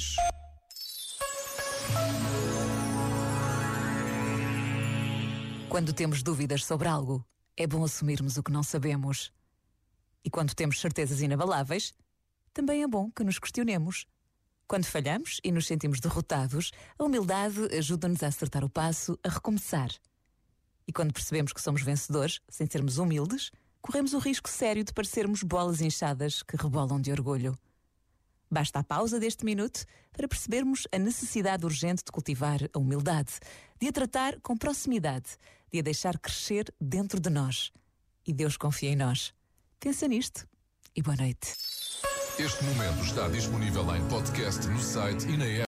2. Quando temos dúvidas sobre algo, é bom assumirmos o que não sabemos. E quando temos certezas inabaláveis, também é bom que nos questionemos. Quando falhamos e nos sentimos derrotados, a humildade ajuda-nos a acertar o passo, a recomeçar. E quando percebemos que somos vencedores, sem sermos humildes, corremos o risco sério de parecermos bolas inchadas que rebolam de orgulho. Basta a pausa deste minuto para percebermos a necessidade urgente de cultivar a humildade, de a tratar com proximidade, de a deixar crescer dentro de nós. E Deus confia em nós. Pensa nisto e boa noite. Este momento está disponível em podcast no site e na app.